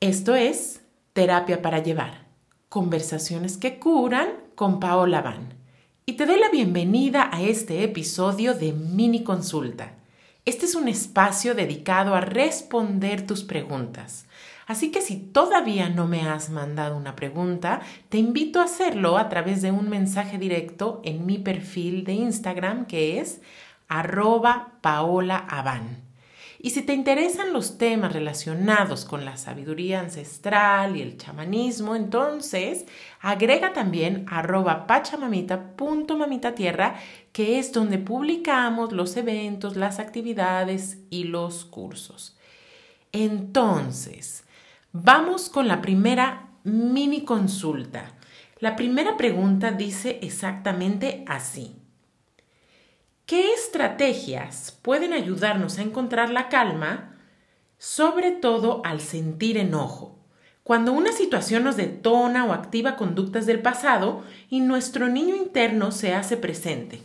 Esto es Terapia para Llevar, conversaciones que curan con Paola Van. Y te doy la bienvenida a este episodio de Mini Consulta. Este es un espacio dedicado a responder tus preguntas. Así que si todavía no me has mandado una pregunta, te invito a hacerlo a través de un mensaje directo en mi perfil de Instagram que es arroba paolaaban. Y si te interesan los temas relacionados con la sabiduría ancestral y el chamanismo, entonces agrega también arroba pachamamita.mamitatierra, que es donde publicamos los eventos, las actividades y los cursos. Entonces, vamos con la primera mini consulta. La primera pregunta dice exactamente así. ¿Qué estrategias pueden ayudarnos a encontrar la calma, sobre todo al sentir enojo? Cuando una situación nos detona o activa conductas del pasado y nuestro niño interno se hace presente.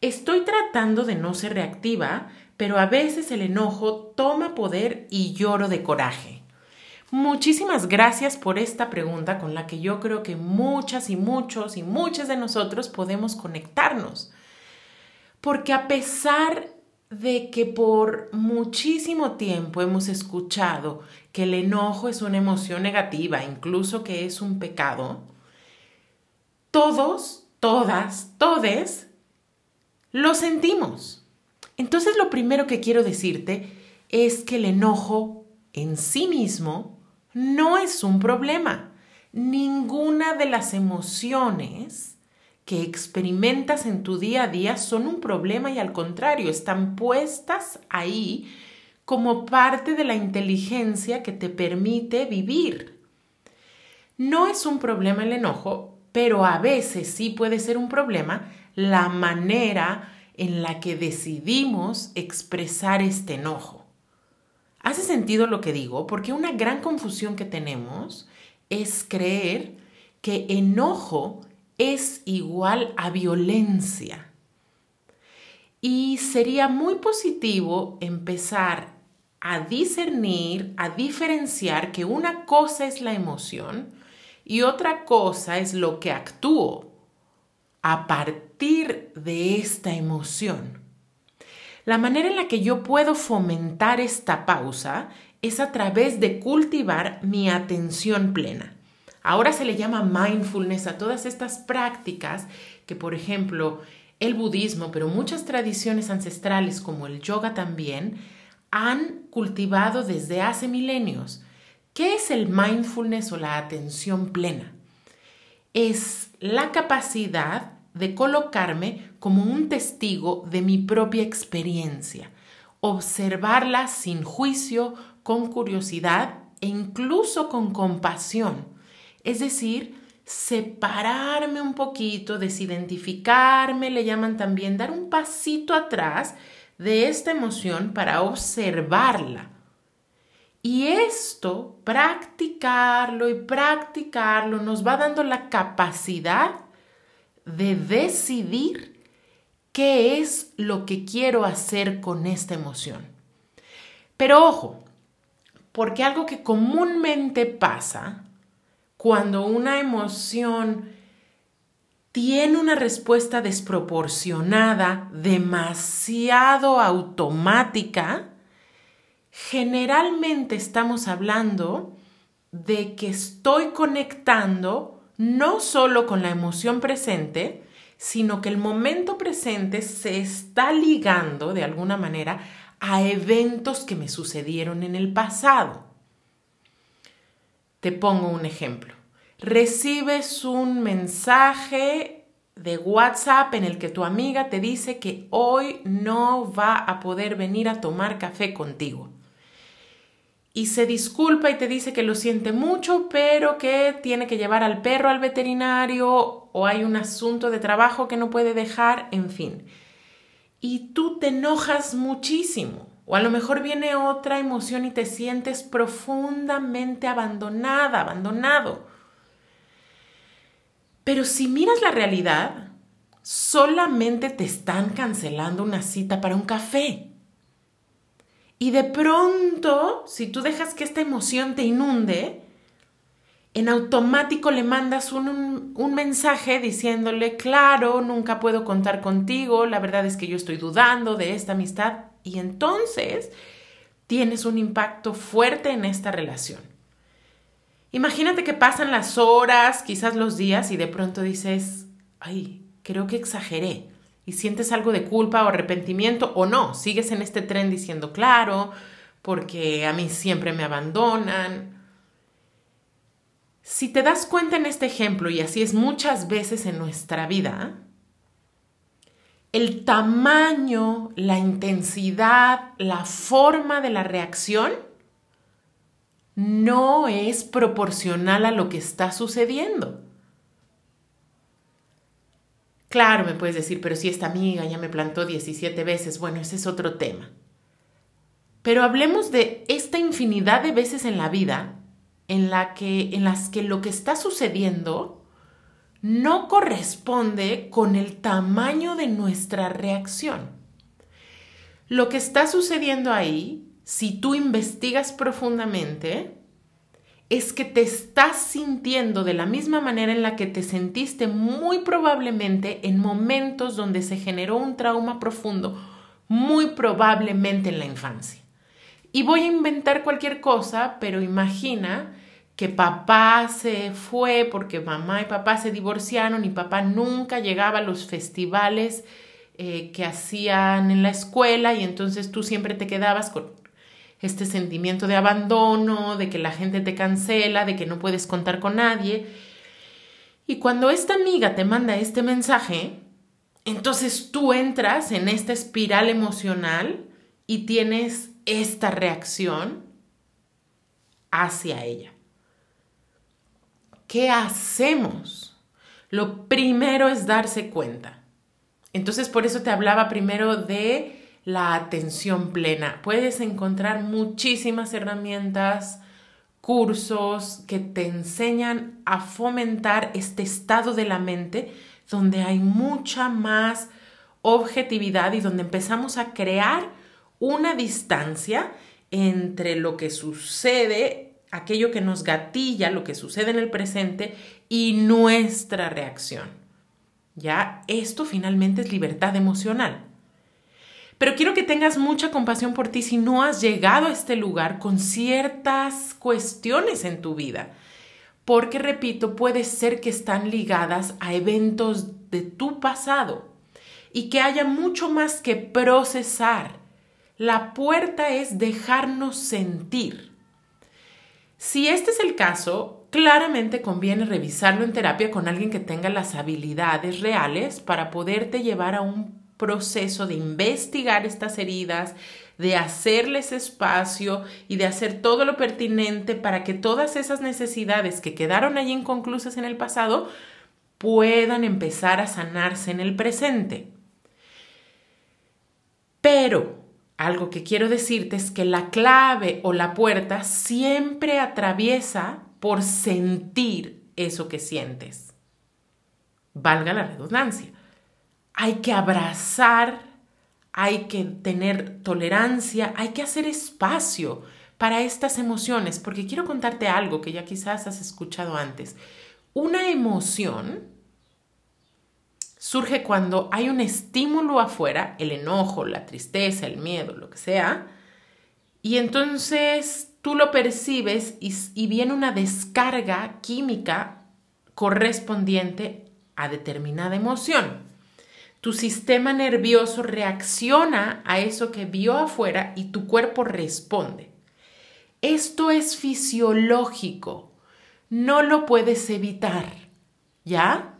Estoy tratando de no ser reactiva, pero a veces el enojo toma poder y lloro de coraje. Muchísimas gracias por esta pregunta con la que yo creo que muchas y muchos y muchas de nosotros podemos conectarnos porque a pesar de que por muchísimo tiempo hemos escuchado que el enojo es una emoción negativa, incluso que es un pecado, todos, todas, todes lo sentimos. Entonces lo primero que quiero decirte es que el enojo en sí mismo no es un problema. Ninguna de las emociones que experimentas en tu día a día son un problema y al contrario, están puestas ahí como parte de la inteligencia que te permite vivir. No es un problema el enojo, pero a veces sí puede ser un problema la manera en la que decidimos expresar este enojo. ¿Hace sentido lo que digo? Porque una gran confusión que tenemos es creer que enojo es igual a violencia. Y sería muy positivo empezar a discernir, a diferenciar que una cosa es la emoción y otra cosa es lo que actúo a partir de esta emoción. La manera en la que yo puedo fomentar esta pausa es a través de cultivar mi atención plena. Ahora se le llama mindfulness a todas estas prácticas que, por ejemplo, el budismo, pero muchas tradiciones ancestrales como el yoga también, han cultivado desde hace milenios. ¿Qué es el mindfulness o la atención plena? Es la capacidad de colocarme como un testigo de mi propia experiencia, observarla sin juicio, con curiosidad e incluso con compasión es decir, separarme un poquito, desidentificarme, le llaman también dar un pasito atrás de esta emoción para observarla. Y esto, practicarlo y practicarlo, nos va dando la capacidad de decidir qué es lo que quiero hacer con esta emoción. Pero ojo, porque algo que comúnmente pasa cuando una emoción tiene una respuesta desproporcionada, demasiado automática, generalmente estamos hablando de que estoy conectando no solo con la emoción presente, sino que el momento presente se está ligando de alguna manera a eventos que me sucedieron en el pasado. Te pongo un ejemplo. Recibes un mensaje de WhatsApp en el que tu amiga te dice que hoy no va a poder venir a tomar café contigo. Y se disculpa y te dice que lo siente mucho, pero que tiene que llevar al perro al veterinario o hay un asunto de trabajo que no puede dejar, en fin. Y tú te enojas muchísimo o a lo mejor viene otra emoción y te sientes profundamente abandonada, abandonado. Pero si miras la realidad, solamente te están cancelando una cita para un café. Y de pronto, si tú dejas que esta emoción te inunde, en automático le mandas un, un, mensaje diciéndole, claro, nunca puedo contar contigo, la verdad es que yo estoy dudando de esta amistad. Y entonces tienes un impacto fuerte en esta relación. Imagínate que pasan las horas, quizás los días, y de pronto dices, ay, creo que exageré. Y sientes algo de culpa o arrepentimiento o no, sigues en este tren diciendo, claro, porque a mí siempre me abandonan. Si te das cuenta en este ejemplo, y así es muchas veces en nuestra vida, el tamaño, la intensidad, la forma de la reacción no es proporcional a lo que está sucediendo. Claro, me puedes decir, pero si esta amiga ya me plantó 17 veces, bueno, ese es otro tema. Pero hablemos de esta infinidad de veces en la vida en, que, en las que lo que está sucediendo no corresponde con el tamaño de nuestra reacción. Lo que está sucediendo ahí, si tú investigas profundamente, es que te estás sintiendo de la misma manera en la que te sentiste muy probablemente en momentos donde se generó un trauma profundo, muy probablemente en la infancia. Y voy a inventar cualquier cosa, pero imagina que papá se fue porque mamá y papá se divorciaron y papá nunca llegaba a los festivales eh, que hacían en la escuela y entonces tú siempre te quedabas con este sentimiento de abandono, de que la gente te cancela, de que no puedes contar con nadie. Y cuando esta amiga te manda este mensaje, entonces tú entras en esta espiral emocional y tienes esta reacción hacia ella. ¿Qué hacemos? Lo primero es darse cuenta. Entonces por eso te hablaba primero de la atención plena. Puedes encontrar muchísimas herramientas, cursos que te enseñan a fomentar este estado de la mente donde hay mucha más objetividad y donde empezamos a crear una distancia entre lo que sucede, aquello que nos gatilla, lo que sucede en el presente y nuestra reacción. Ya, esto finalmente es libertad emocional. Pero quiero que tengas mucha compasión por ti si no has llegado a este lugar con ciertas cuestiones en tu vida. Porque, repito, puede ser que están ligadas a eventos de tu pasado y que haya mucho más que procesar. La puerta es dejarnos sentir. Si este es el caso, claramente conviene revisarlo en terapia con alguien que tenga las habilidades reales para poderte llevar a un proceso de investigar estas heridas, de hacerles espacio y de hacer todo lo pertinente para que todas esas necesidades que quedaron allí inconclusas en el pasado puedan empezar a sanarse en el presente. Pero algo que quiero decirte es que la clave o la puerta siempre atraviesa por sentir eso que sientes. Valga la redundancia hay que abrazar, hay que tener tolerancia, hay que hacer espacio para estas emociones, porque quiero contarte algo que ya quizás has escuchado antes. Una emoción surge cuando hay un estímulo afuera, el enojo, la tristeza, el miedo, lo que sea, y entonces tú lo percibes y, y viene una descarga química correspondiente a determinada emoción. Tu sistema nervioso reacciona a eso que vio afuera y tu cuerpo responde. Esto es fisiológico, no lo puedes evitar, ¿ya?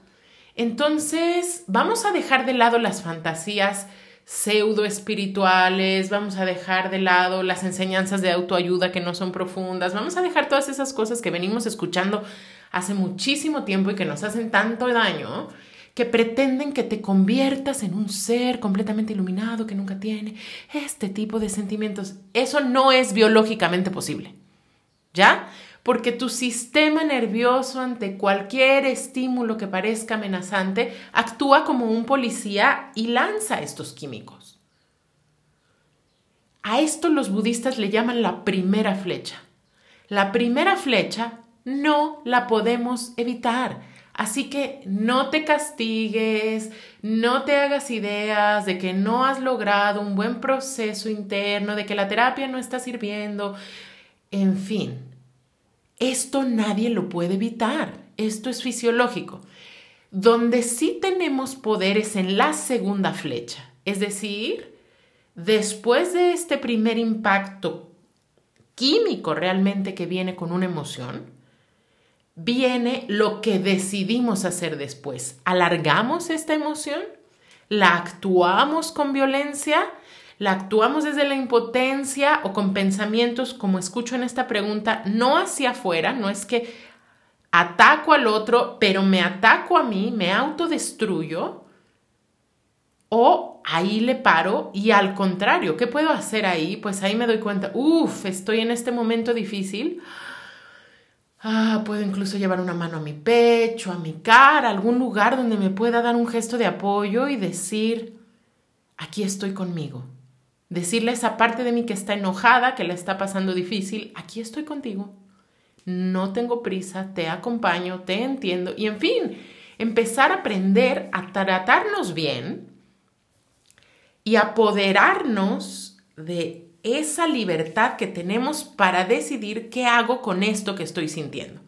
Entonces, vamos a dejar de lado las fantasías pseudo espirituales, vamos a dejar de lado las enseñanzas de autoayuda que no son profundas, vamos a dejar todas esas cosas que venimos escuchando hace muchísimo tiempo y que nos hacen tanto daño que pretenden que te conviertas en un ser completamente iluminado que nunca tiene este tipo de sentimientos. Eso no es biológicamente posible. ¿Ya? Porque tu sistema nervioso ante cualquier estímulo que parezca amenazante actúa como un policía y lanza estos químicos. A esto los budistas le llaman la primera flecha. La primera flecha no la podemos evitar. Así que no te castigues, no te hagas ideas de que no has logrado un buen proceso interno, de que la terapia no está sirviendo. En fin, esto nadie lo puede evitar. Esto es fisiológico. Donde sí tenemos poderes en la segunda flecha, es decir, después de este primer impacto químico realmente que viene con una emoción, viene lo que decidimos hacer después. ¿Alargamos esta emoción? ¿La actuamos con violencia? ¿La actuamos desde la impotencia o con pensamientos, como escucho en esta pregunta, no hacia afuera? No es que ataco al otro, pero me ataco a mí, me autodestruyo. O ahí le paro y al contrario, ¿qué puedo hacer ahí? Pues ahí me doy cuenta, uff, estoy en este momento difícil Ah, puedo incluso llevar una mano a mi pecho, a mi cara, a algún lugar donde me pueda dar un gesto de apoyo y decir, aquí estoy conmigo. Decirle a esa parte de mí que está enojada, que la está pasando difícil, aquí estoy contigo. No tengo prisa, te acompaño, te entiendo y en fin, empezar a aprender a tratarnos bien y apoderarnos de esa libertad que tenemos para decidir qué hago con esto que estoy sintiendo.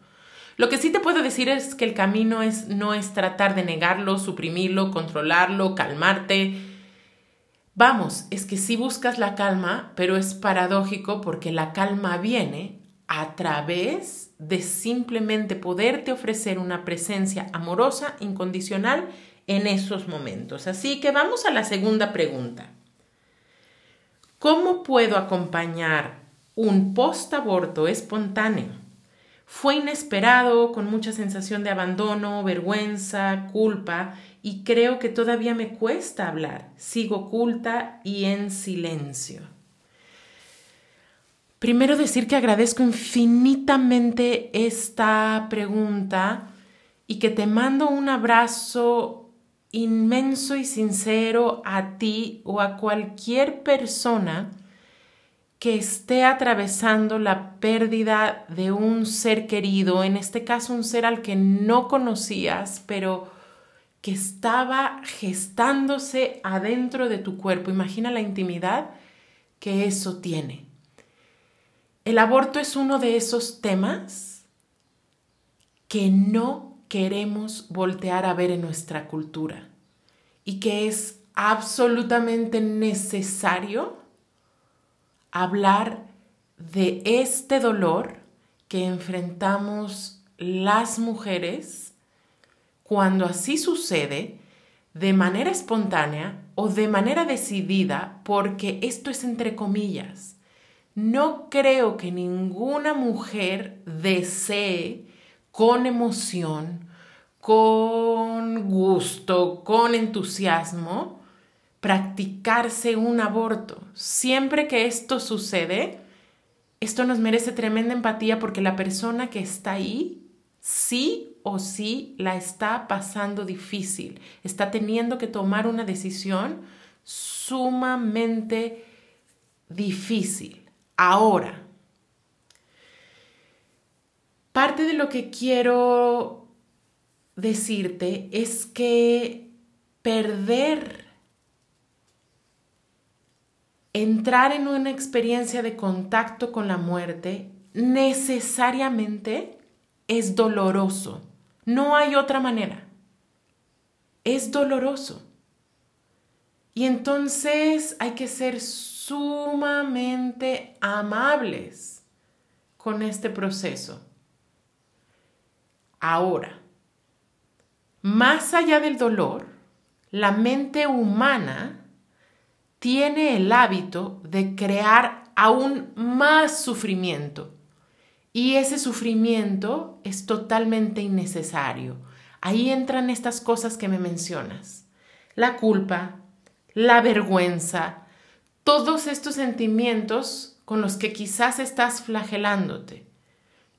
Lo que sí te puedo decir es que el camino es, no es tratar de negarlo, suprimirlo, controlarlo, calmarte. Vamos, es que sí buscas la calma, pero es paradójico porque la calma viene a través de simplemente poderte ofrecer una presencia amorosa, incondicional en esos momentos. Así que vamos a la segunda pregunta. ¿Cómo puedo acompañar un post-aborto espontáneo? Fue inesperado, con mucha sensación de abandono, vergüenza, culpa, y creo que todavía me cuesta hablar. Sigo oculta y en silencio. Primero decir que agradezco infinitamente esta pregunta y que te mando un abrazo inmenso y sincero a ti o a cualquier persona que esté atravesando la pérdida de un ser querido, en este caso un ser al que no conocías, pero estaba gestándose adentro de tu cuerpo. Imagina la intimidad que eso tiene. El aborto es uno de esos temas que no queremos voltear a ver en nuestra cultura y que es absolutamente necesario hablar de este dolor que enfrentamos las mujeres cuando así sucede de manera espontánea o de manera decidida, porque esto es entre comillas. No creo que ninguna mujer desee con emoción, con gusto, con entusiasmo, practicarse un aborto. Siempre que esto sucede, esto nos merece tremenda empatía porque la persona que está ahí, sí o sí, la está pasando difícil, está teniendo que tomar una decisión sumamente difícil. Ahora, Parte de lo que quiero decirte es que perder, entrar en una experiencia de contacto con la muerte, necesariamente es doloroso. No hay otra manera. Es doloroso. Y entonces hay que ser sumamente amables con este proceso. Ahora, más allá del dolor, la mente humana tiene el hábito de crear aún más sufrimiento. Y ese sufrimiento es totalmente innecesario. Ahí entran estas cosas que me mencionas. La culpa, la vergüenza, todos estos sentimientos con los que quizás estás flagelándote.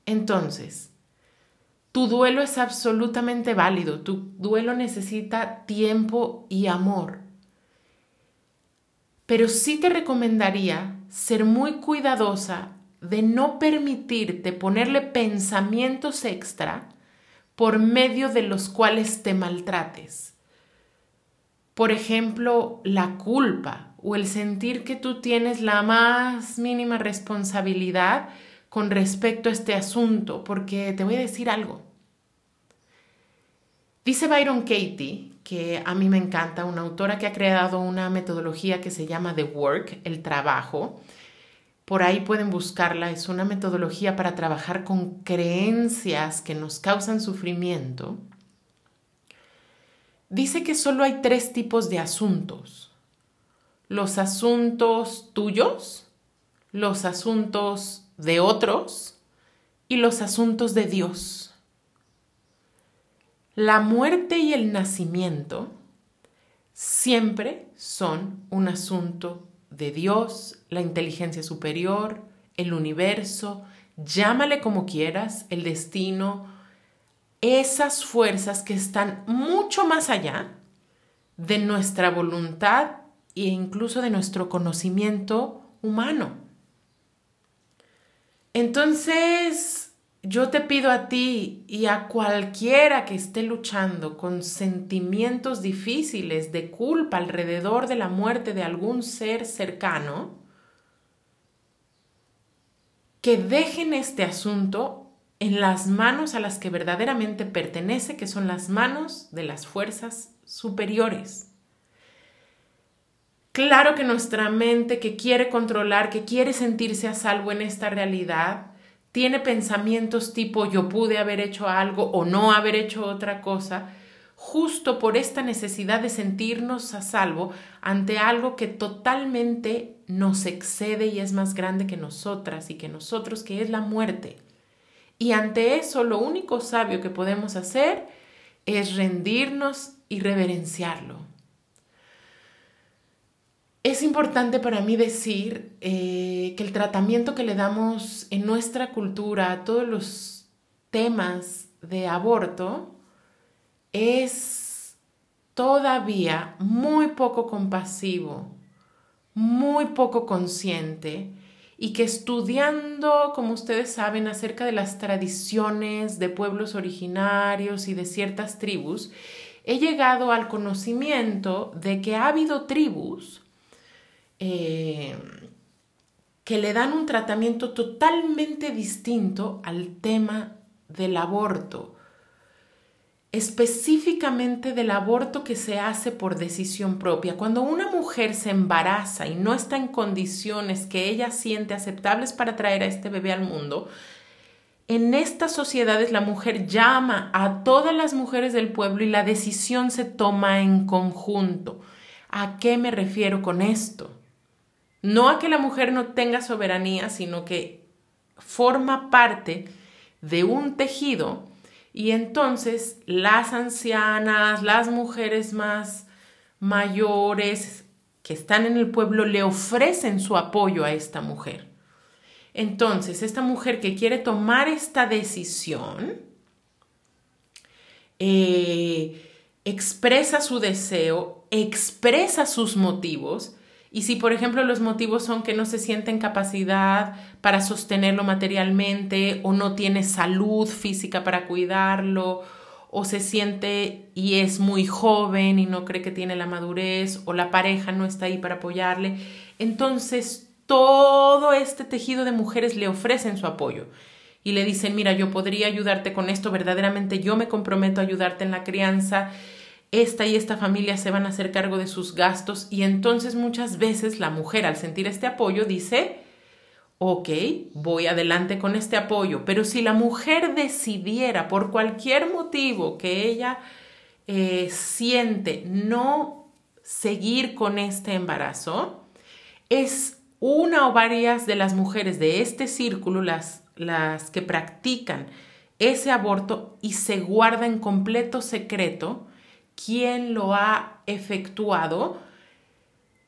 Entonces, tu duelo es absolutamente válido, tu duelo necesita tiempo y amor. Pero sí te recomendaría ser muy cuidadosa de no permitirte ponerle pensamientos extra por medio de los cuales te maltrates. Por ejemplo, la culpa o el sentir que tú tienes la más mínima responsabilidad con respecto a este asunto, porque te voy a decir algo. Dice Byron Katie, que a mí me encanta, una autora que ha creado una metodología que se llama The Work, el trabajo. Por ahí pueden buscarla, es una metodología para trabajar con creencias que nos causan sufrimiento. Dice que solo hay tres tipos de asuntos. Los asuntos tuyos, los asuntos de otros y los asuntos de Dios. La muerte y el nacimiento siempre son un asunto de Dios, la inteligencia superior, el universo, llámale como quieras, el destino, esas fuerzas que están mucho más allá de nuestra voluntad e incluso de nuestro conocimiento humano. Entonces, yo te pido a ti y a cualquiera que esté luchando con sentimientos difíciles de culpa alrededor de la muerte de algún ser cercano, que dejen este asunto en las manos a las que verdaderamente pertenece, que son las manos de las fuerzas superiores. Claro que nuestra mente que quiere controlar, que quiere sentirse a salvo en esta realidad, tiene pensamientos tipo yo pude haber hecho algo o no haber hecho otra cosa, justo por esta necesidad de sentirnos a salvo ante algo que totalmente nos excede y es más grande que nosotras y que nosotros, que es la muerte. Y ante eso lo único sabio que podemos hacer es rendirnos y reverenciarlo. Es importante para mí decir eh, que el tratamiento que le damos en nuestra cultura a todos los temas de aborto es todavía muy poco compasivo, muy poco consciente y que estudiando, como ustedes saben, acerca de las tradiciones de pueblos originarios y de ciertas tribus, he llegado al conocimiento de que ha habido tribus eh, que le dan un tratamiento totalmente distinto al tema del aborto, específicamente del aborto que se hace por decisión propia. Cuando una mujer se embaraza y no está en condiciones que ella siente aceptables para traer a este bebé al mundo, en estas sociedades la mujer llama a todas las mujeres del pueblo y la decisión se toma en conjunto. ¿A qué me refiero con esto? No a que la mujer no tenga soberanía, sino que forma parte de un tejido y entonces las ancianas, las mujeres más mayores que están en el pueblo le ofrecen su apoyo a esta mujer. Entonces, esta mujer que quiere tomar esta decisión, eh, expresa su deseo, expresa sus motivos y si, por ejemplo, los motivos son que no se siente en capacidad para sostenerlo materialmente o no tiene salud física para cuidarlo o se siente y es muy joven y no cree que tiene la madurez o la pareja no está ahí para apoyarle, entonces todo este tejido de mujeres le ofrecen su apoyo y le dicen, mira, yo podría ayudarte con esto, verdaderamente yo me comprometo a ayudarte en la crianza esta y esta familia se van a hacer cargo de sus gastos. Y entonces muchas veces la mujer al sentir este apoyo dice, ok, voy adelante con este apoyo, pero si la mujer decidiera por cualquier motivo que ella eh, siente no seguir con este embarazo, es una o varias de las mujeres de este círculo las, las que practican ese aborto y se guarda en completo secreto quién lo ha efectuado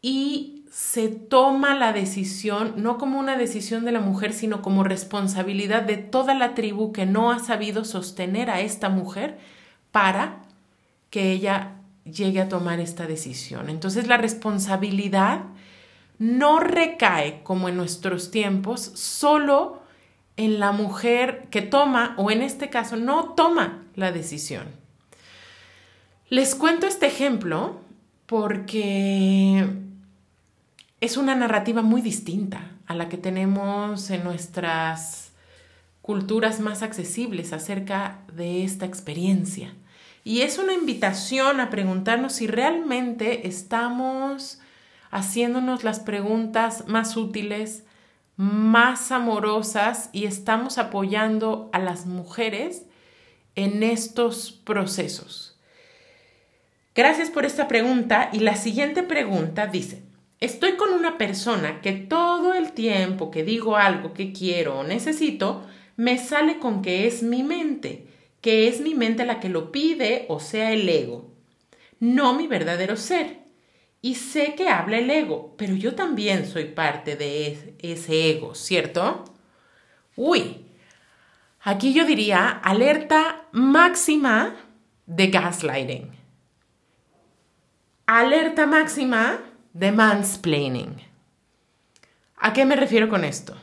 y se toma la decisión no como una decisión de la mujer, sino como responsabilidad de toda la tribu que no ha sabido sostener a esta mujer para que ella llegue a tomar esta decisión. Entonces la responsabilidad no recae, como en nuestros tiempos, solo en la mujer que toma, o en este caso, no toma la decisión. Les cuento este ejemplo porque es una narrativa muy distinta a la que tenemos en nuestras culturas más accesibles acerca de esta experiencia. Y es una invitación a preguntarnos si realmente estamos haciéndonos las preguntas más útiles, más amorosas y estamos apoyando a las mujeres en estos procesos. Gracias por esta pregunta y la siguiente pregunta dice, estoy con una persona que todo el tiempo que digo algo que quiero o necesito, me sale con que es mi mente, que es mi mente la que lo pide o sea el ego, no mi verdadero ser. Y sé que habla el ego, pero yo también soy parte de ese ego, ¿cierto? Uy, aquí yo diría alerta máxima de gaslighting. Alerta máxima de mansplaining. ¿A qué me refiero con esto?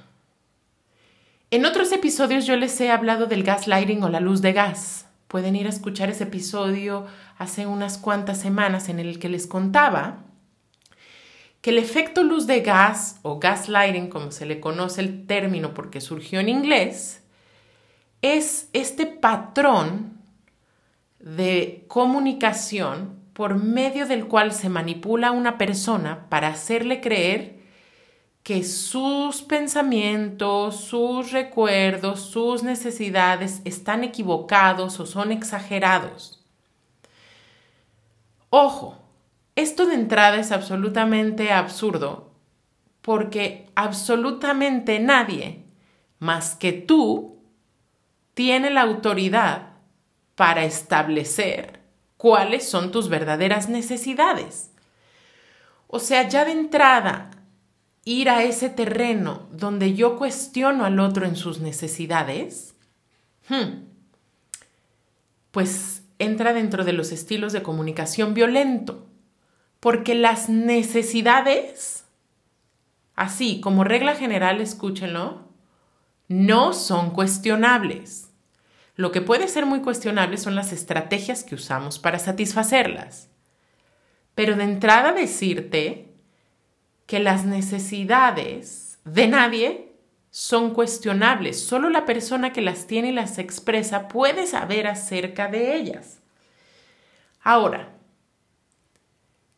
En otros episodios yo les he hablado del gaslighting o la luz de gas. Pueden ir a escuchar ese episodio hace unas cuantas semanas en el que les contaba que el efecto luz de gas o gaslighting, como se le conoce el término porque surgió en inglés, es este patrón de comunicación por medio del cual se manipula a una persona para hacerle creer que sus pensamientos, sus recuerdos, sus necesidades están equivocados o son exagerados. Ojo, esto de entrada es absolutamente absurdo porque absolutamente nadie más que tú tiene la autoridad para establecer cuáles son tus verdaderas necesidades. O sea, ya de entrada, ir a ese terreno donde yo cuestiono al otro en sus necesidades, hmm, pues entra dentro de los estilos de comunicación violento porque las necesidades, así como regla general, escúchenlo, no son cuestionables. Lo que puede ser muy cuestionable son las estrategias que usamos para satisfacerlas. Pero de entrada decirte que las necesidades de nadie son cuestionables. Solo la persona que las tiene y las expresa puede saber acerca de ellas. Ahora,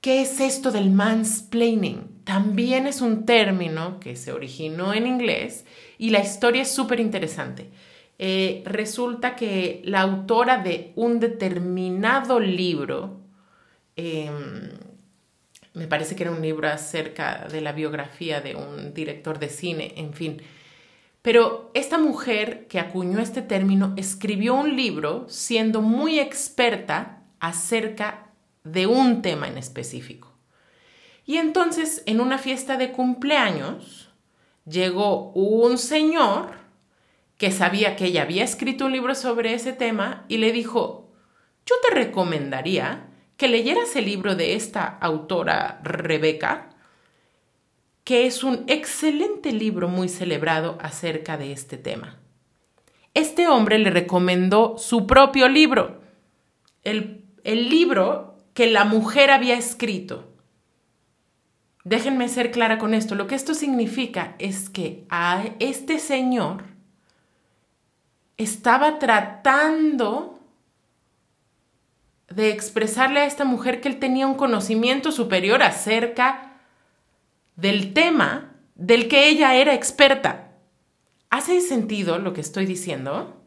¿Qué es esto del mansplaining? También es un término que se originó en inglés y la historia es súper interesante. Eh, resulta que la autora de un determinado libro, em, me parece que era un libro acerca de la biografía de un director de cine, en fin, pero esta mujer que acuñó este término escribió un libro siendo muy experta acerca de un tema en específico. Y entonces, en una fiesta de cumpleaños, llegó un señor que sabía que ella había escrito un libro sobre ese tema y le dijo, yo te recomendaría que leyeras el libro de esta autora Rebeca, que es un excelente libro muy celebrado acerca de este tema. Este hombre le recomendó su propio libro. El, el libro que la mujer había escrito. Déjenme ser clara con esto. Lo que esto significa es que a este señor estaba tratando de expresarle a esta mujer que él tenía un conocimiento superior acerca del tema del que ella era experta. ¿Hace sentido lo que estoy diciendo?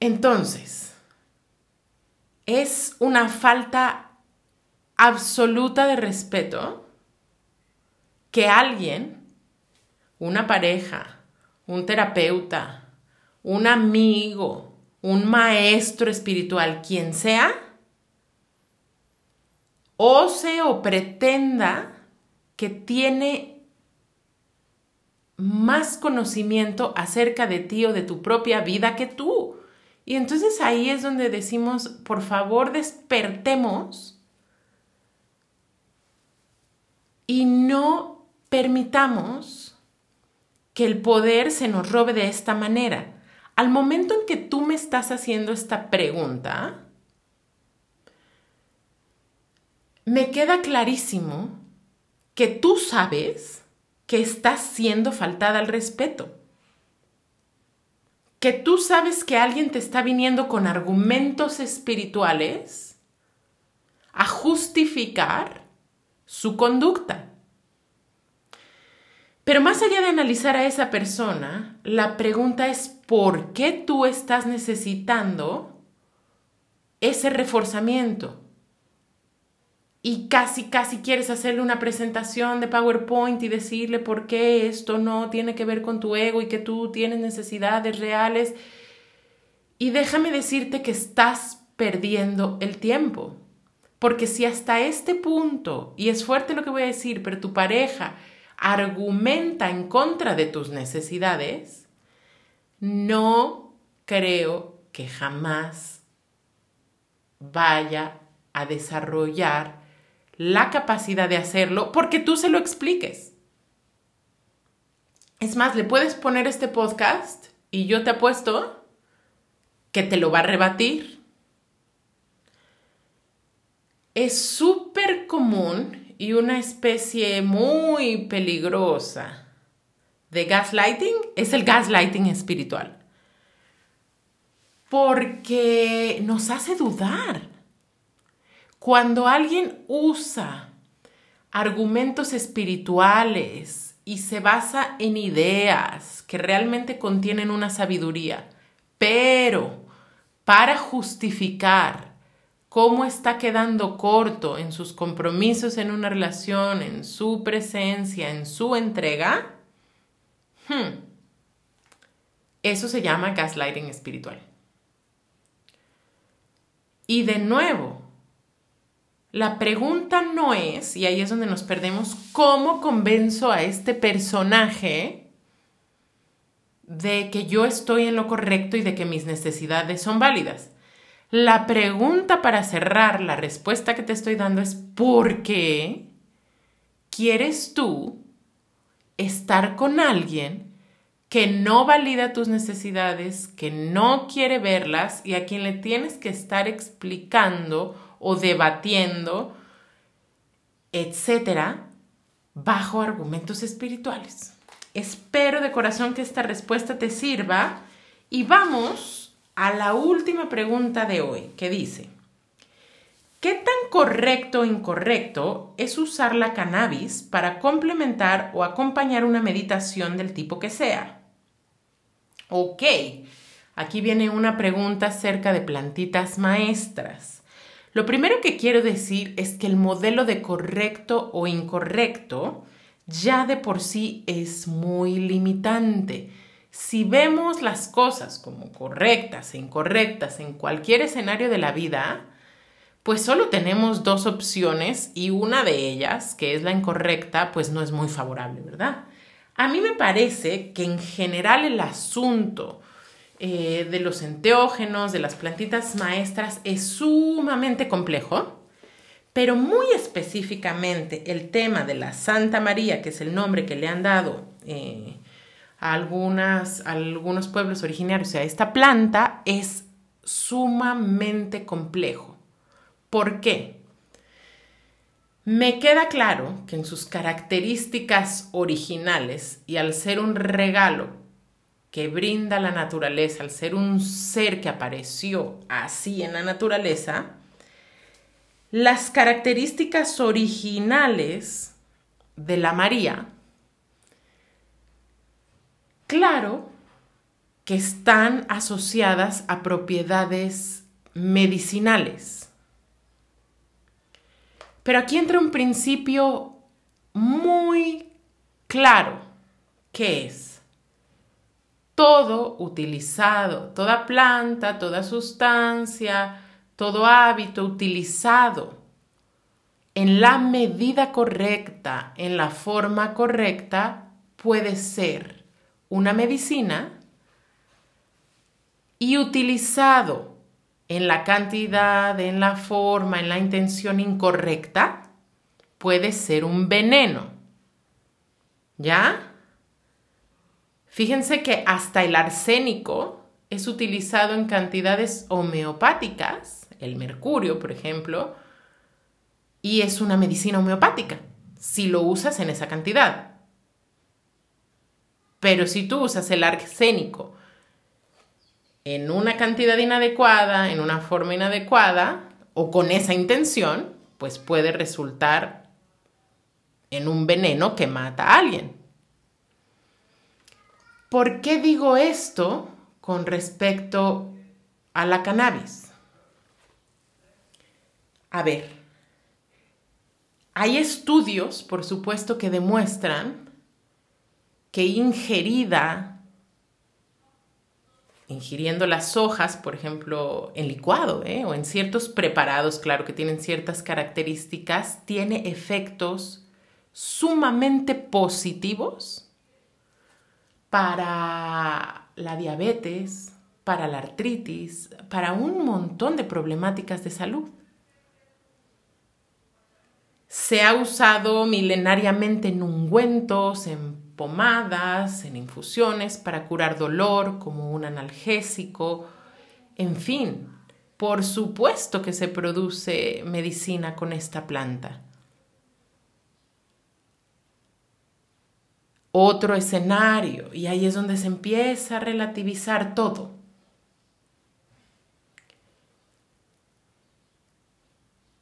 Entonces, es una falta absoluta de respeto que alguien, una pareja, un terapeuta, un amigo, un maestro espiritual, quien sea, ose o pretenda que tiene más conocimiento acerca de ti o de tu propia vida que tú. Y entonces ahí es donde decimos, por favor, despertemos y no permitamos que el poder se nos robe de esta manera. Al momento en que tú me estás haciendo esta pregunta, me queda clarísimo que tú sabes que estás siendo faltada al respeto. Que tú sabes que alguien te está viniendo con argumentos espirituales a justificar su conducta. Pero más allá de analizar a esa persona, la pregunta es ¿por qué tú estás necesitando ese reforzamiento? y casi, casi quieres hacerle una presentación de PowerPoint y decirle por qué esto no tiene que ver con tu ego y que tú tienes necesidades reales. Y déjame decirte que estás perdiendo el tiempo. Porque si hasta este punto, y es fuerte lo que voy a decir, pero tu pareja argumenta en contra de tus necesidades, no creo que jamás vaya a desarrollar la capacidad de hacerlo porque tú se lo expliques. Es más, le puedes poner este podcast y yo te apuesto que te lo va a rebatir. Es súper común y una especie muy peligrosa de gaslighting es el gaslighting espiritual. Porque nos hace dudar cuando alguien usa argumentos espirituales y se basa en ideas que realmente contienen una sabiduría, pero para justificar cómo está quedando corto en sus compromisos en una relación, en su presencia, en su entrega, hmm, eso se llama gaslighting espiritual. Y de nuevo, la pregunta no es, y ahí es donde nos perdemos, ¿cómo convenzo a este personaje de que yo estoy en lo correcto y de que mis necesidades son válidas? La pregunta para cerrar la respuesta que te estoy dando es ¿por qué quieres tú estar con alguien que no valida tus necesidades, que no quiere verlas y a quien le tienes que estar explicando o debatiendo, etcétera, bajo argumentos espirituales. Espero de corazón que esta respuesta te sirva y vamos a la última pregunta de hoy, que dice, ¿qué tan correcto o incorrecto es usar la cannabis para complementar o acompañar una meditación del tipo que sea? Ok, aquí viene una pregunta acerca de plantitas maestras. Lo primero que quiero decir es que el modelo de correcto o incorrecto ya de por sí es muy limitante. Si vemos las cosas como correctas e incorrectas en cualquier escenario de la vida, pues solo tenemos dos opciones y una de ellas, que es la incorrecta, pues no es muy favorable, ¿verdad? A mí me parece que en general el asunto eh, de los enteógenos, de las plantitas maestras, es sumamente complejo, pero muy específicamente el tema de la Santa María, que es el nombre que le han dado eh, a, algunas, algunos pueblos originarios a esta planta, es sumamente complejo. ¿Por qué? Me queda claro que en sus características originales y al ser un regalo que brinda la naturaleza, al ser un ser que apareció así en la naturaleza, las características originales de la María, claro que están asociadas a propiedades medicinales. Pero aquí entra un principio muy claro, que es todo utilizado, toda planta, toda sustancia, todo hábito utilizado en la medida correcta, en la forma correcta, puede ser una medicina y utilizado en la cantidad, en la forma, en la intención incorrecta, puede ser un veneno. ¿Ya? Fíjense que hasta el arsénico es utilizado en cantidades homeopáticas, el mercurio, por ejemplo, y es una medicina homeopática, si lo usas en esa cantidad. Pero si tú usas el arsénico en una cantidad inadecuada, en una forma inadecuada, o con esa intención, pues puede resultar en un veneno que mata a alguien. ¿Por qué digo esto con respecto a la cannabis? A ver, hay estudios, por supuesto, que demuestran que ingerida, ingiriendo las hojas, por ejemplo, en licuado ¿eh? o en ciertos preparados, claro que tienen ciertas características, tiene efectos sumamente positivos para la diabetes, para la artritis, para un montón de problemáticas de salud. Se ha usado milenariamente en ungüentos, en pomadas, en infusiones para curar dolor como un analgésico, en fin, por supuesto que se produce medicina con esta planta. otro escenario y ahí es donde se empieza a relativizar todo.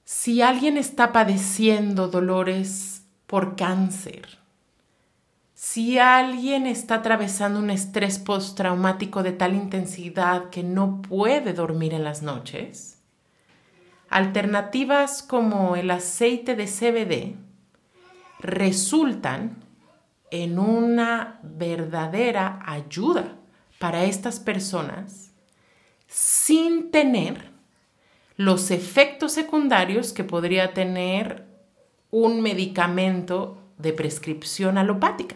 Si alguien está padeciendo dolores por cáncer, si alguien está atravesando un estrés postraumático de tal intensidad que no puede dormir en las noches, alternativas como el aceite de CBD resultan en una verdadera ayuda para estas personas sin tener los efectos secundarios que podría tener un medicamento de prescripción alopática,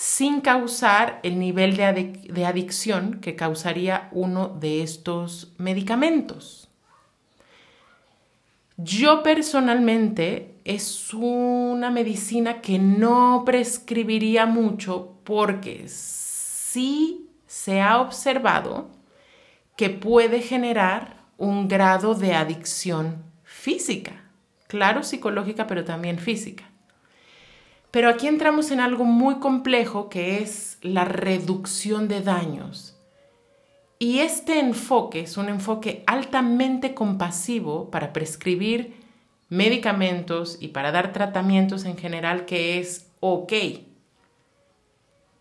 sin causar el nivel de, adicción que causaría uno de estos medicamentos. Yo personalmente es una medicina que no prescribiría mucho porque sí se ha observado que puede generar un grado de adicción física, claro psicológica, pero también física. Pero aquí entramos en algo muy complejo que es la reducción de daños. Y este enfoque es un enfoque altamente compasivo para prescribir medicamentos y para dar tratamientos en general que es ok.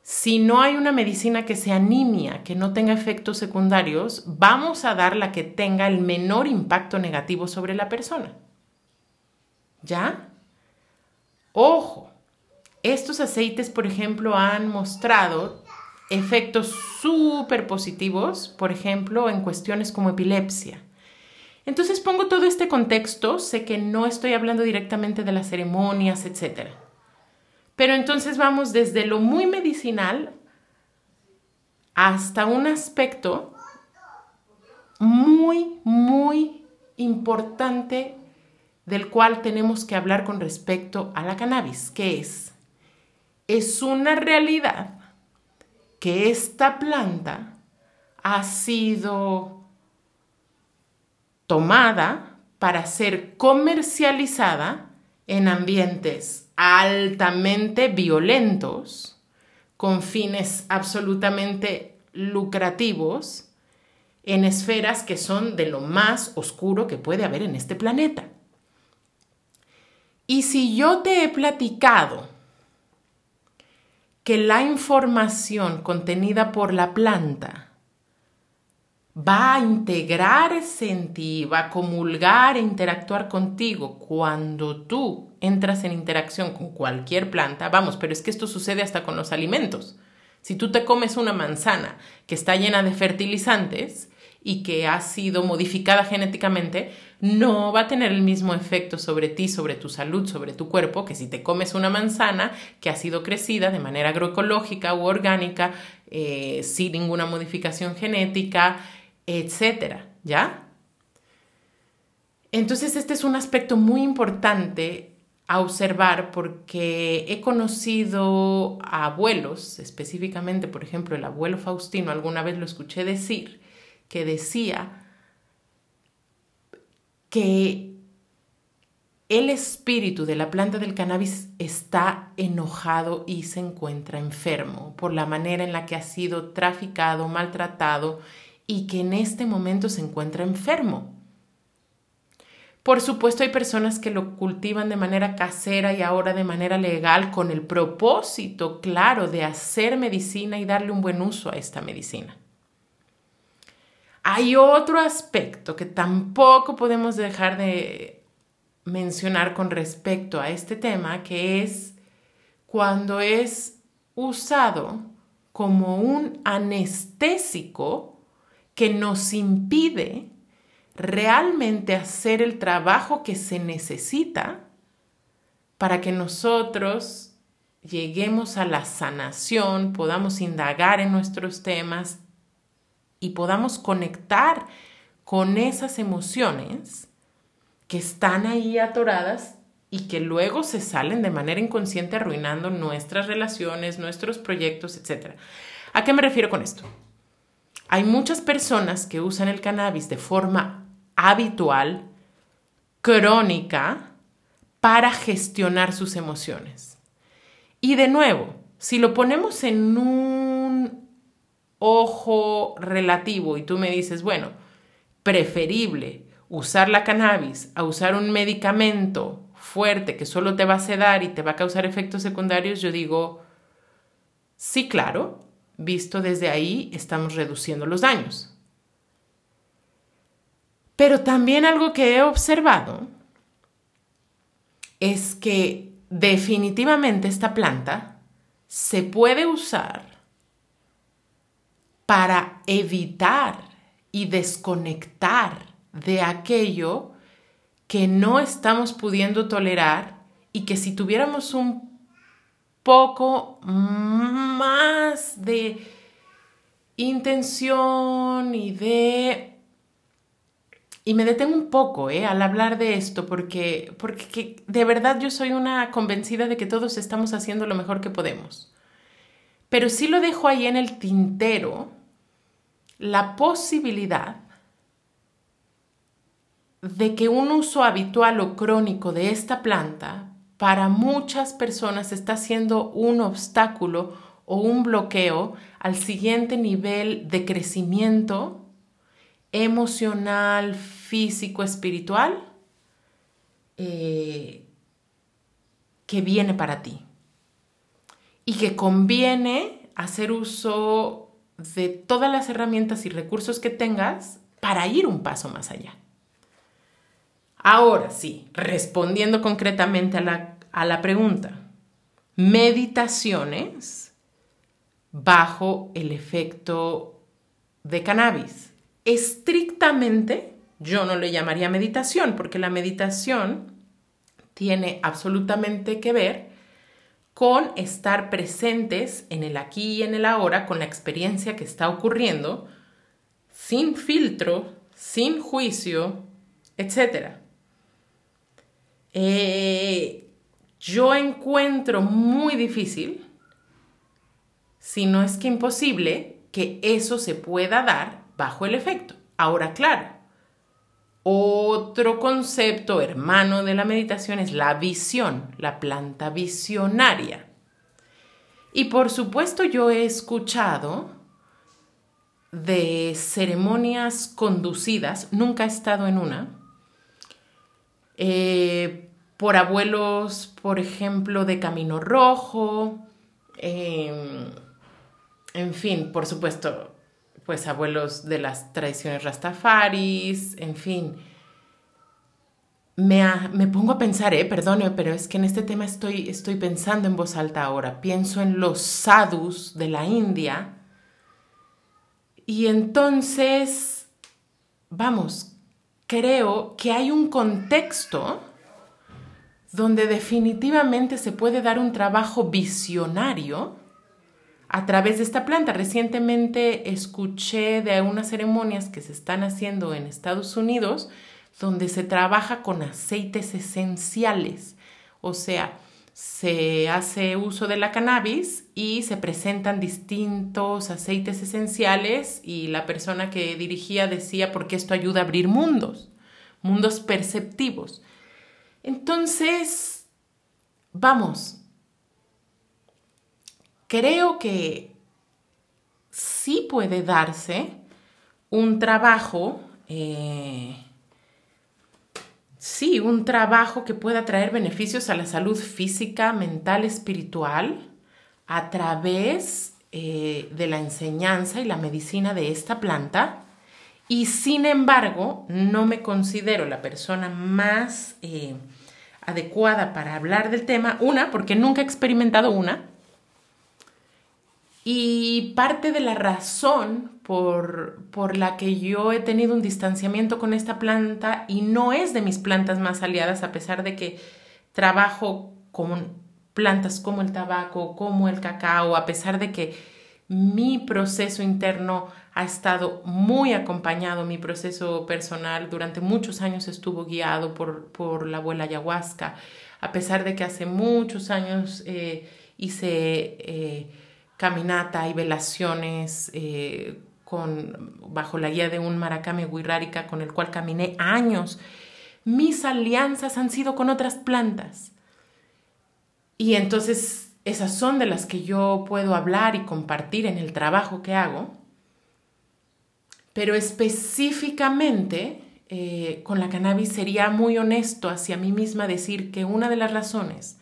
Si no hay una medicina que sea nimia, que no tenga efectos secundarios, vamos a dar la que tenga el menor impacto negativo sobre la persona. ¿Ya? Ojo, estos aceites, por ejemplo, han mostrado efectos súper positivos, por ejemplo, en cuestiones como epilepsia. Entonces pongo todo este contexto, sé que no estoy hablando directamente de las ceremonias, etc. Pero entonces vamos desde lo muy medicinal hasta un aspecto muy, muy importante del cual tenemos que hablar con respecto a la cannabis, que es, es una realidad que esta planta ha sido tomada para ser comercializada en ambientes altamente violentos, con fines absolutamente lucrativos, en esferas que son de lo más oscuro que puede haber en este planeta. Y si yo te he platicado que la información contenida por la planta va a integrarse en ti, va a comulgar e interactuar contigo cuando tú entras en interacción con cualquier planta. Vamos, pero es que esto sucede hasta con los alimentos. Si tú te comes una manzana que está llena de fertilizantes y que ha sido modificada genéticamente, no va a tener el mismo efecto sobre ti, sobre tu salud, sobre tu cuerpo, que si te comes una manzana que ha sido crecida de manera agroecológica u orgánica, eh, sin ninguna modificación genética, etcétera, ¿ya? Entonces este es un aspecto muy importante a observar porque he conocido a abuelos, específicamente, por ejemplo, el abuelo Faustino, alguna vez lo escuché decir, que decía que el espíritu de la planta del cannabis está enojado y se encuentra enfermo por la manera en la que ha sido traficado, maltratado y que en este momento se encuentra enfermo. Por supuesto hay personas que lo cultivan de manera casera y ahora de manera legal con el propósito claro de hacer medicina y darle un buen uso a esta medicina. Hay otro aspecto que tampoco podemos dejar de mencionar con respecto a este tema, que es cuando es usado como un anestésico que nos impide realmente hacer el trabajo que se necesita para que nosotros lleguemos a la sanación, podamos indagar en nuestros temas y podamos conectar con esas emociones que están ahí atoradas y que luego se salen de manera inconsciente arruinando nuestras relaciones, nuestros proyectos, etc. ¿A qué me refiero con esto? Hay muchas personas que usan el cannabis de forma habitual, crónica, para gestionar sus emociones. Y de nuevo, si lo ponemos en un ojo relativo y tú me dices, bueno, preferible usar la cannabis a usar un medicamento fuerte que solo te va a sedar y te va a causar efectos secundarios, yo digo, sí, claro, visto desde ahí estamos reduciendo los daños. Pero también algo que he observado es que definitivamente esta planta se puede usar para evitar y desconectar de aquello que no estamos pudiendo tolerar y que si tuviéramos un poco más de intención y de y me detengo un poco ¿eh? al hablar de esto porque, porque de verdad yo soy una convencida de que todos estamos haciendo lo mejor que podemos. Pero sí lo dejo ahí en el tintero la posibilidad de que un uso habitual o crónico de esta planta para muchas personas está siendo un obstáculo o un bloqueo al siguiente nivel de crecimiento emocional, físico, espiritual eh, que viene para ti y que conviene hacer uso de todas las herramientas y recursos que tengas para ir un paso más allá. Ahora sí, respondiendo concretamente a la, a la pregunta, meditaciones bajo el efecto de cannabis. Estrictamente, yo no le llamaría meditación, porque la meditación tiene absolutamente que ver con estar presentes en el aquí y en el ahora, con la experiencia que está ocurriendo, sin filtro, sin juicio, etc. Eh, yo encuentro muy difícil, si no es que imposible, que eso se pueda dar bajo el efecto. Ahora, claro, otro concepto hermano de la meditación es la visión, la planta visionaria. Y por supuesto yo he escuchado de ceremonias conducidas, nunca he estado en una, eh, por abuelos, por ejemplo, de Camino Rojo, em, en fin, por supuesto, pues abuelos de las tradiciones rastafaris, en fin. Me, me, pongo a pensar, eh, perdone, pero es que en este tema estoy, estoy pensando en voz alta ahora. Pienso en los sadhus de la India. Y entonces, vamos, creo que hay un contexto donde definitivamente se puede dar un trabajo visionario a través de esta planta. Recientemente escuché de unas ceremonias que se están haciendo en Estados Unidos donde se trabaja con aceites esenciales O sea, se hace uso de la cannabis y se presentan distintos aceites esenciales y la persona que dirigía decía porque esto ayuda a abrir mundos, mundos perceptivos. Entonces, vamos, creo que sí puede darse un trabajo eh, sí, un trabajo que pueda traer beneficios a la salud física, mental, espiritual, a través eh, de la enseñanza y la medicina de esta planta. Y sin embargo, no me considero la persona más eh, adecuada para hablar del tema. Una, porque nunca he experimentado una. Y parte de la razón por, por, la que yo he tenido un distanciamiento con esta planta y no es de mis plantas más aliadas, a pesar de que trabajo con plantas como el tabaco, como el cacao, a pesar de que mi proceso interno ha estado muy acompañado, mi proceso personal durante muchos años estuvo guiado por, por la abuela ayahuasca, a pesar de que hace muchos años eh, hice... Eh, caminata y velaciones eh, con, bajo la guía de un maracame wixárika con el cual caminé años. Mis alianzas han sido con otras plantas. Y entonces esas son de las que yo puedo hablar y compartir en el trabajo que hago. Pero específicamente eh, con la cannabis sería muy honesto hacia mí misma decir que una de las razones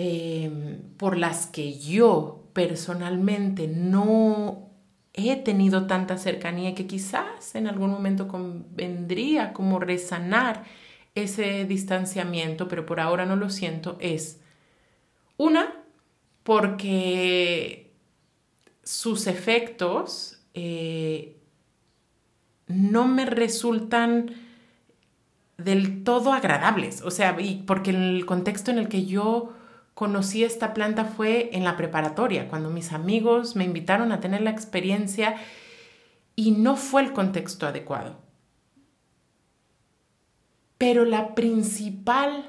Em, por las que yo personalmente no he tenido tanta cercanía que quizás en algún momento convendría como resanar ese distanciamiento, pero por ahora no lo siento, es una, porque sus efectos eh, no me resultan del todo agradables, o sea, y porque el contexto en el que yo conocí esta planta fue en la preparatoria, cuando mis amigos me invitaron a tener la experiencia y no fue el contexto adecuado. Pero la principal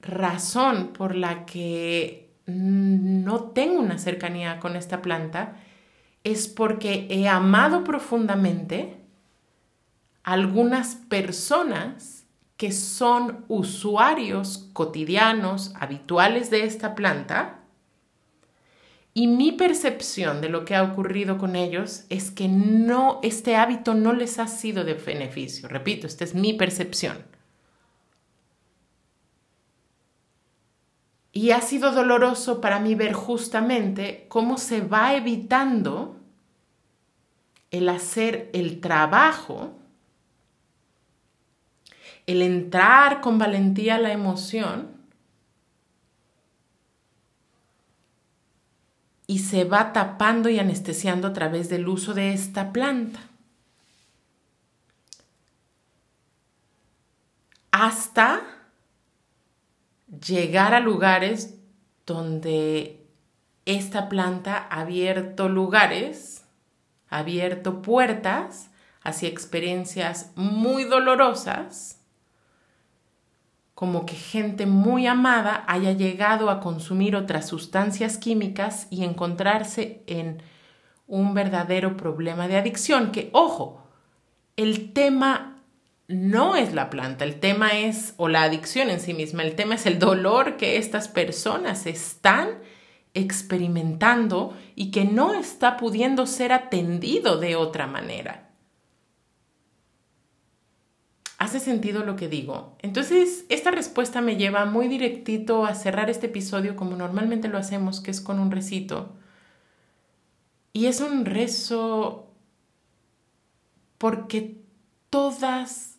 razón por la que no tengo una cercanía con esta planta es porque he amado profundamente algunas personas que son usuarios cotidianos, habituales de esta planta, y mi percepción de lo que ha ocurrido con ellos es que no, este hábito no les ha sido de beneficio. Repito, esta es mi percepción. Y ha sido doloroso para mí ver justamente cómo se va evitando el hacer el trabajo el entrar con valentía a la emoción y se va tapando y anestesiando a través del uso de esta planta. Hasta llegar a lugares donde esta planta ha abierto lugares, ha abierto puertas hacia experiencias muy dolorosas como que gente muy amada haya llegado a consumir otras sustancias químicas y encontrarse en un verdadero problema de adicción, que ojo, el tema no es la planta, el tema es, o la adicción en sí misma, el tema es el dolor que estas personas están experimentando y que no está pudiendo ser atendido de otra manera. ¿Hace sentido lo que digo? Entonces, esta respuesta me lleva muy directito a cerrar este episodio como normalmente lo hacemos, que es con un recito. Y es un rezo porque todas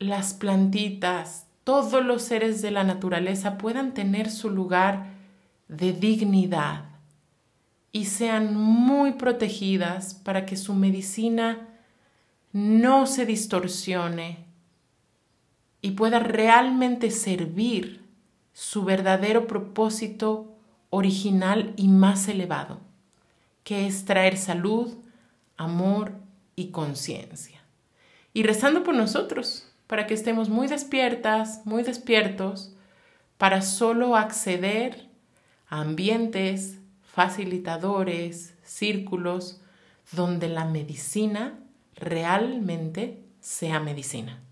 las plantitas, todos los seres de la naturaleza puedan tener su lugar de dignidad y sean muy protegidas para que su medicina no se distorsione y pueda realmente servir su verdadero propósito original y más elevado, que es traer salud, amor y conciencia. Y rezando por nosotros, para que estemos muy despiertas, muy despiertos, para solo acceder a ambientes, facilitadores, círculos, donde la medicina realmente sea medicina.